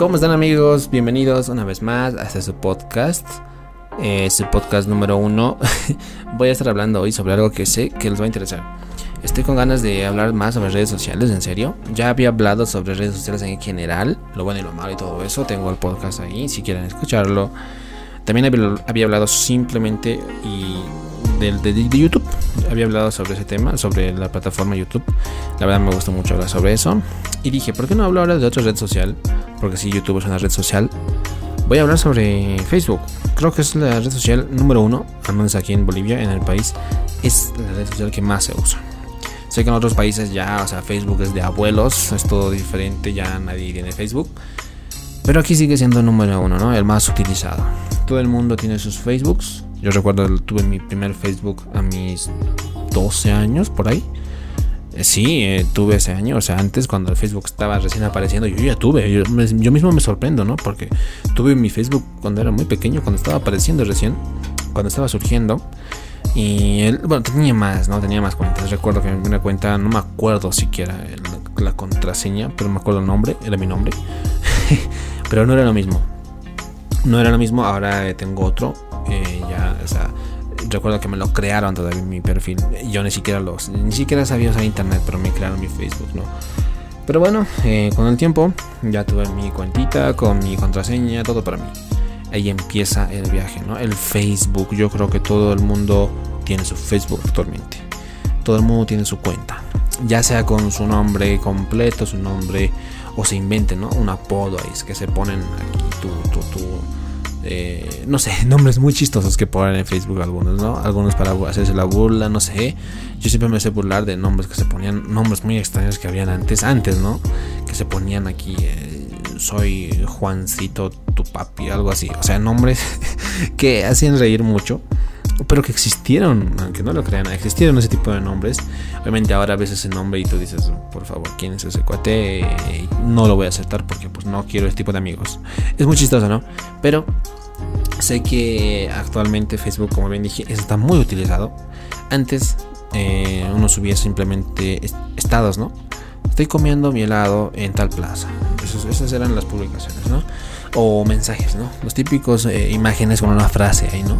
¿Cómo están amigos? Bienvenidos una vez más a este podcast. Eh, su podcast número uno. Voy a estar hablando hoy sobre algo que sé que les va a interesar. Estoy con ganas de hablar más sobre redes sociales, en serio. Ya había hablado sobre redes sociales en general, lo bueno y lo malo y todo eso. Tengo el podcast ahí, si quieren escucharlo. También había, hablado simplemente y de, YouTube. Había hablado sobre ese tema, sobre la plataforma YouTube. La verdad me gustó mucho hablar sobre eso. Y dije, ¿por qué no hablo ahora de otra red social? Porque si YouTube es una red social, voy a hablar sobre Facebook. Creo que es la red social número uno, al menos aquí en Bolivia, en el país. Es la red social que más se usa. Sé que en otros países ya, o sea, Facebook es de abuelos, es todo diferente, ya nadie tiene Facebook. Pero aquí sigue siendo número uno, ¿no? El más utilizado. Todo el mundo tiene sus Facebooks. Yo recuerdo tuve mi primer Facebook a mis 12 años, por ahí. Eh, sí, eh, tuve ese año, o sea, antes cuando el Facebook estaba recién apareciendo, yo ya tuve, yo, mismo me sorprendo, ¿no? Porque tuve mi Facebook cuando era muy pequeño, cuando estaba apareciendo recién, cuando estaba surgiendo. Y él, bueno, tenía más, ¿no? Tenía más cuentas. Recuerdo que mi primera cuenta, no me acuerdo siquiera la, contraseña, pero me acuerdo el nombre, era mi nombre. pero no era lo mismo. No era lo mismo, ahora eh, tengo otro. Eh, ya, o sea, recuerdo que me lo crearon todavía mi perfil. Yo ni siquiera los, ni siquiera sabía usar internet, pero me crearon mi Facebook, ¿no? Pero bueno, eh, con el tiempo ya tuve mi cuentita con mi contraseña, todo para mí ahí empieza el viaje, ¿no? El Facebook, yo creo que todo el mundo tiene su Facebook actualmente. Todo el mundo tiene su cuenta. Ya sea con su nombre completo, su nombre, o se inventen, ¿no? Un apodo ahí, es que se ponen aquí tu, tu, tu eh, no sé, nombres muy chistosos que ponen en Facebook algunos, ¿no? Algunos para hacerse la burla, no sé. Yo siempre me sé burlar de nombres que se ponían, nombres muy extraños que habían antes, antes, ¿no? Que se ponían aquí. Eh, soy Juancito, tu papi, algo así. O sea, nombres que hacían reír mucho, pero que existieron, aunque no lo crean, existieron ese tipo de nombres. Obviamente ahora ves ese nombre y tú dices, por favor, ¿quién es ese cuate? no lo voy a aceptar porque pues no quiero ese tipo de amigos. Es muy chistoso, ¿no? Pero sé que actualmente Facebook, como bien dije, está muy utilizado. Antes eh, uno subía simplemente estados, ¿no? Estoy comiendo mi helado en tal plaza esas eran las publicaciones, ¿no? O mensajes, ¿no? Los típicos eh, imágenes con una frase ahí, ¿no?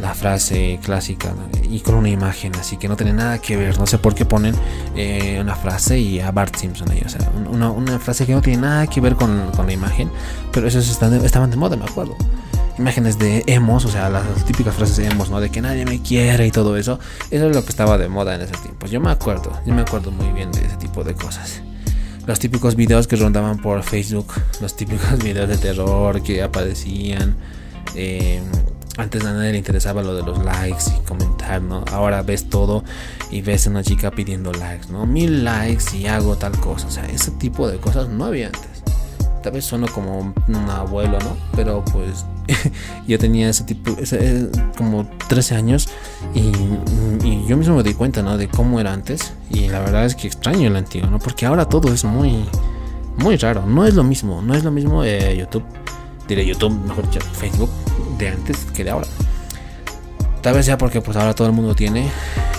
La frase clásica y con una imagen así que no tiene nada que ver. No sé por qué ponen eh, una frase y a Bart Simpson ahí. O sea, una, frase que no tiene nada que ver con, la imagen. Pero esos estaban de moda, me acuerdo imágenes de emos, o sea, las, típicas frases de emos, ¿no? De que nadie me quiere y todo eso. Eso es lo que estaba de moda en ese tiempo. Yo me acuerdo, yo me acuerdo muy bien de ese tipo de cosas los típicos videos que rondaban por Facebook, los típicos videos de terror que aparecían. Eh, antes a nadie le interesaba lo de los likes y comentar, ¿no? Ahora ves todo y ves a una chica pidiendo likes, ¿no? Mil likes y hago tal cosa. O sea, ese tipo de cosas no había antes tal vez sueno como un abuelo, ¿no? Pero pues yo tenía ese tipo, ese, como 13 años y, yo mismo me di cuenta, ¿no? De cómo era antes y la verdad es que extraño el antiguo, ¿no? Porque ahora todo es muy, muy raro, no es lo mismo, no es lo mismo eh, YouTube, diré YouTube, mejor Facebook de antes que de ahora. Tal vez sea porque pues ahora todo el mundo tiene,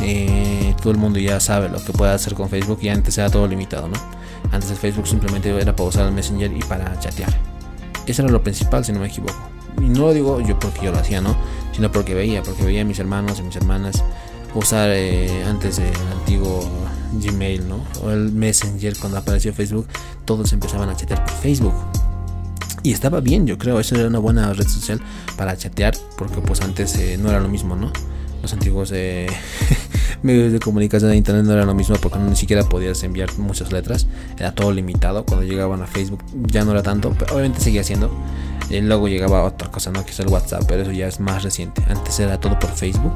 eh, todo el mundo ya sabe lo que puede hacer con Facebook y antes era todo limitado, ¿no? Antes el Facebook simplemente era para usar el Messenger y para chatear. Eso era lo principal, si no me equivoco. Y no lo digo yo porque yo lo hacía, ¿no? Sino porque veía, porque veía a mis hermanos y mis hermanas usar eh, antes el antiguo Gmail, ¿no? O el Messenger cuando apareció Facebook, todos empezaban a chatear por Facebook. Y estaba bien, yo creo, eso era una buena red social para chatear, porque pues antes eh, no era lo mismo, ¿no? Los antiguos eh, medios de comunicación de internet no era lo mismo porque ni siquiera podías enviar muchas letras, era todo limitado. Cuando llegaban a Facebook ya no era tanto, pero obviamente seguía siendo. Y luego llegaba otra cosa, ¿no? Que es el WhatsApp, pero eso ya es más reciente. Antes era todo por Facebook.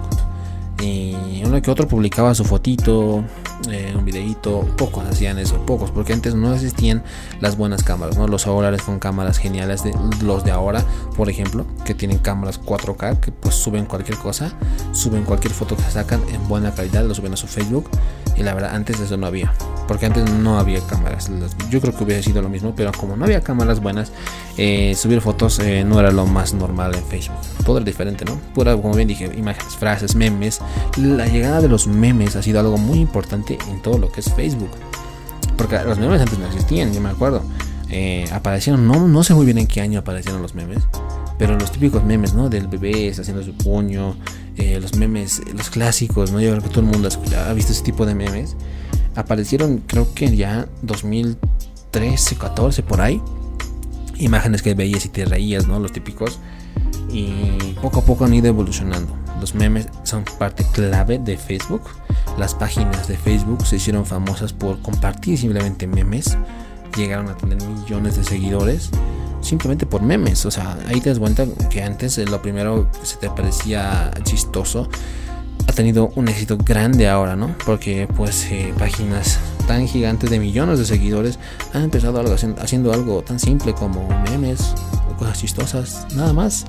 Y uno que otro publicaba su fotito, eh, un videito, pocos hacían eso, pocos, porque antes no existían las buenas cámaras, ¿no? Los celulares con cámaras geniales de los de ahora, por ejemplo, que tienen cámaras 4K, que pues suben cualquier cosa, suben cualquier foto que sacan en buena calidad, lo suben a su Facebook, y la verdad antes eso no había, porque antes no había cámaras, yo creo que hubiera sido lo mismo, pero como no había cámaras buenas, eh, subir fotos eh, no era lo más normal en Facebook, todo era diferente, ¿no? Pura, como bien dije, imágenes, frases, memes, la llegada de los memes ha sido algo muy importante en todo lo que es Facebook. Porque los memes antes no existían, yo me acuerdo. eh, aparecieron, no, no sé muy bien en qué año aparecieron los memes, pero los típicos memes, ¿no? Del bebé haciendo su puño, eh, los memes, los clásicos, ¿no? Yo creo que todo el mundo ha, visto ese tipo de memes. Aparecieron, creo que ya 2013, 14, por ahí. Imágenes que veías y te reías, ¿no? Los típicos. Y poco a poco han ido evolucionando. Los memes son parte clave de Facebook. Las páginas de Facebook se hicieron famosas por compartir simplemente memes llegaron a tener millones de seguidores simplemente por memes. O sea, ahí te das cuenta que antes eh, lo primero se te parecía chistoso ha tenido un éxito grande ahora, ¿no? Porque pues eh, páginas tan gigantes de millones de seguidores han empezado algo, haciendo algo tan simple como memes o cosas chistosas, nada más.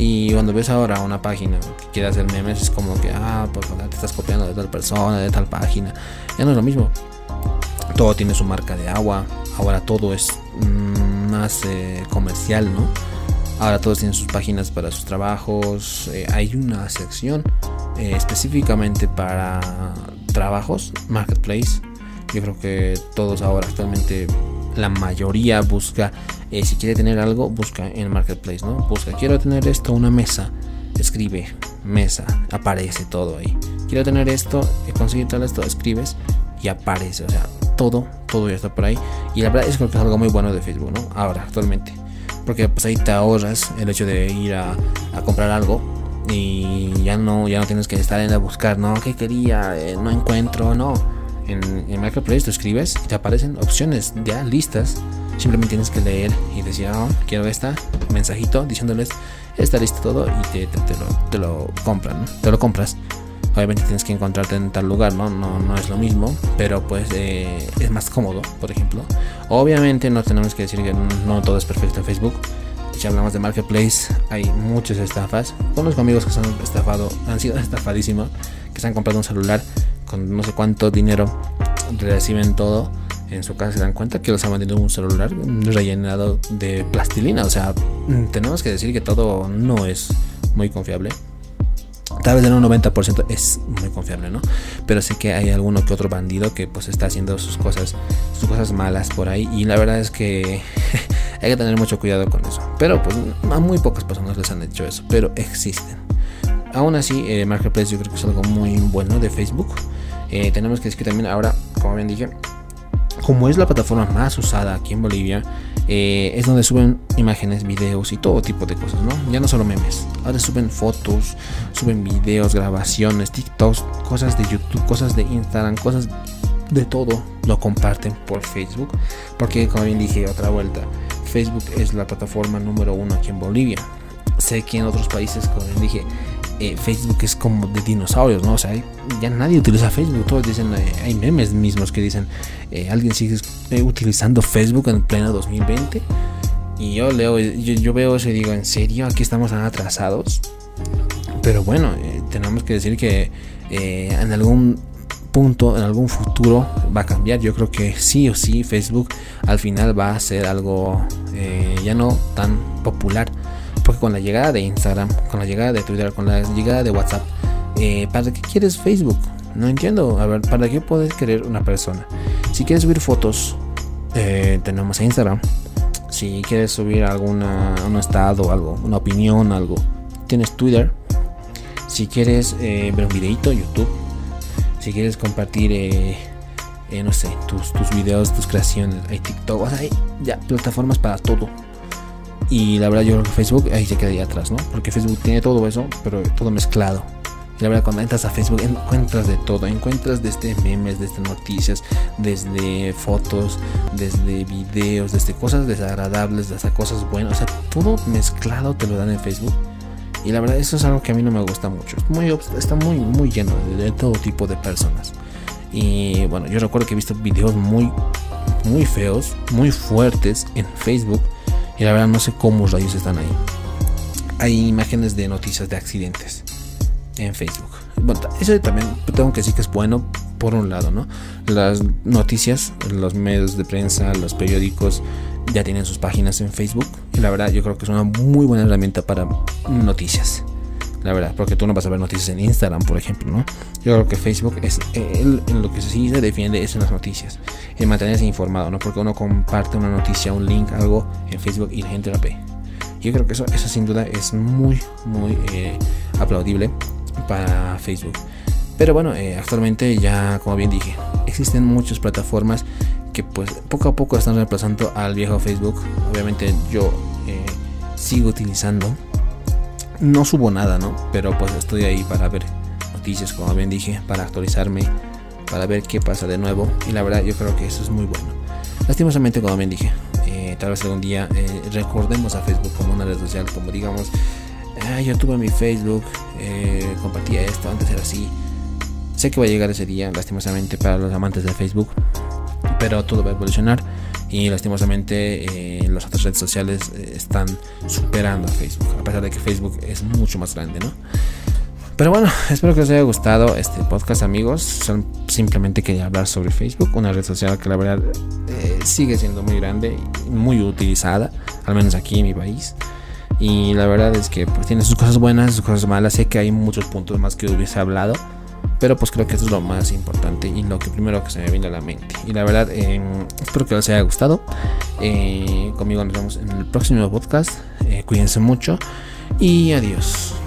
Y cuando ves ahora una página que quiere hacer memes, es como que, ah, pues te estás copiando de tal persona, de tal página. Ya no es lo mismo. Todo tiene su marca de agua, ahora todo es mm, más eh, comercial, ¿no? Ahora todos tienen sus páginas para sus trabajos. Eh, hay una sección eh, específicamente para trabajos, marketplace. Yo creo que todos ahora actualmente, la mayoría busca, si quiere tener algo, busca en marketplace, ¿no? Busca, quiero tener esto, una mesa, escribe mesa, aparece todo ahí. Quiero tener esto, conseguir tal esto, escribes y aparece. O sea, todo, todo ya está por ahí. Y la verdad es que es algo muy bueno de Facebook, ¿no? Ahora, actualmente. Porque pues ahí te ahorras el hecho de ir a, comprar algo y ya no, ya no tienes que estar en a buscar, no, ¿qué quería? Eh, no encuentro, no. En, en Marketplace tú escribes y te aparecen opciones ya listas. Simplemente tienes que leer y decir, oh, quiero esta, mensajito diciéndoles, está listo todo y te, te, lo, te lo compran, te lo compras obviamente tienes que encontrarte en tal lugar, ¿no? No, no es lo mismo, pero pues eh, es más cómodo, por ejemplo. Obviamente no tenemos que decir que no todo es perfecto en Facebook. Si hablamos de Marketplace, hay muchas estafas. Conozco amigos que se han estafado, han sido estafadísimos, que se han comprado un celular con no sé cuánto dinero, reciben todo. En su casa se dan cuenta que los han vendido un celular rellenado de plastilina. O sea, tenemos que decir que todo no es muy confiable tal vez en un 90% es muy confiable, ¿no? Pero sé que hay alguno que otro bandido que pues está haciendo sus cosas, sus cosas malas por ahí y la verdad es que hay que tener mucho cuidado con eso. Pero pues a muy pocas personas les han hecho eso, pero existen. Aún así, eh, Marketplace yo creo que es algo muy bueno de Facebook. Eh, tenemos que decir que también ahora, como bien dije, como es la plataforma más usada aquí en Bolivia, eh, es donde suben imágenes, videos y todo tipo de cosas, ¿no? Ya no solo memes, ahora suben fotos, suben videos, grabaciones, TikToks, cosas de YouTube, cosas de Instagram, cosas de todo lo comparten por Facebook, porque como bien dije otra vuelta, Facebook es la plataforma número uno aquí en Bolivia. Sé que en otros países, como bien dije, eh, Facebook es como de dinosaurios, ¿no? O sea, ya nadie utiliza Facebook, todos dicen, eh, hay memes mismos que dicen, eh, alguien sigue utilizando Facebook en pleno 2020. Y yo leo, yo, veo eso y digo, ¿en serio? Aquí estamos tan atrasados. Pero bueno, tenemos que decir que en algún punto, en algún futuro va a cambiar. Yo creo que sí o sí Facebook al final va a ser algo ya no tan popular porque con la llegada de Instagram, con la llegada de Twitter, con la llegada de WhatsApp, eh, ¿para qué quieres Facebook? No entiendo. A ver, ¿para qué puedes querer una persona? Si quieres subir fotos, eh, tenemos Instagram. Si quieres subir alguna, un estado, algo, una opinión, algo, tienes Twitter. Si quieres eh, ver un videito, YouTube. Si quieres compartir, no sé, tus, tus videos, tus creaciones, hay TikTok, hay ya plataformas para todo. Y la verdad yo creo que Facebook ahí se quedaría atrás, ¿no? Porque Facebook tiene todo eso, pero todo mezclado. Y la verdad cuando entras a Facebook encuentras de todo, encuentras desde memes, desde noticias, desde fotos, desde videos, desde cosas desagradables, desde cosas buenas, o sea, todo mezclado te lo dan en Facebook. Y la verdad eso es algo que a mí no me gusta mucho. Muy, está muy, muy lleno de, de todo tipo de personas. Y bueno, yo recuerdo que he visto videos muy, muy feos, muy fuertes en Facebook y la verdad no sé cómo rayos están ahí. Hay imágenes de noticias de accidentes en Facebook. Bueno, eso también tengo que decir que es bueno por un lado, ¿no? Las noticias, los medios de prensa, los periódicos ya tienen sus páginas en Facebook. Y la verdad yo creo que es una muy buena herramienta para noticias. La verdad, porque tú no vas a ver noticias en Instagram, por ejemplo, ¿no? Yo creo que Facebook es en lo que sí se defiende es en las noticias, en mantenerse informado, ¿no? Porque uno comparte una noticia, un link, algo en Facebook y la gente la ve. Yo creo que eso, eso sin duda es muy, muy eh, aplaudible para Facebook. Pero bueno, eh, actualmente ya, como bien dije, existen muchas plataformas que pues poco a poco están reemplazando al viejo Facebook. Obviamente yo eh, sigo utilizando. No subo nada, ¿no? Pero pues estoy ahí para ver noticias, como bien dije, para actualizarme, para ver qué pasa de nuevo. Y la verdad yo creo que eso es muy bueno. Lastimosamente, como bien dije, eh, tal vez algún día recordemos a Facebook como una red social, como digamos, ah, yo tuve mi Facebook, compartía esto, antes era así Sé que va a llegar ese día, lastimosamente, para los amantes de Facebook, pero todo va a evolucionar y lastimosamente eh, las otras redes sociales eh, están superando a Facebook, a pesar de que Facebook es mucho más grande, ¿no? Pero bueno, espero que os haya gustado este podcast, amigos. Son, simplemente quería hablar sobre Facebook, una red social que la verdad eh, sigue siendo muy grande muy utilizada, al menos aquí en mi país. Y la verdad es que pues, tiene sus cosas buenas, sus cosas malas. Sé que hay muchos puntos más que hubiese hablado pero pues creo que eso es lo más importante y lo que primero que se me viene a la mente. Y la verdad, em, espero que les haya gustado. Eh, conmigo nos vemos en el próximo podcast. Eh, cuídense mucho y adiós.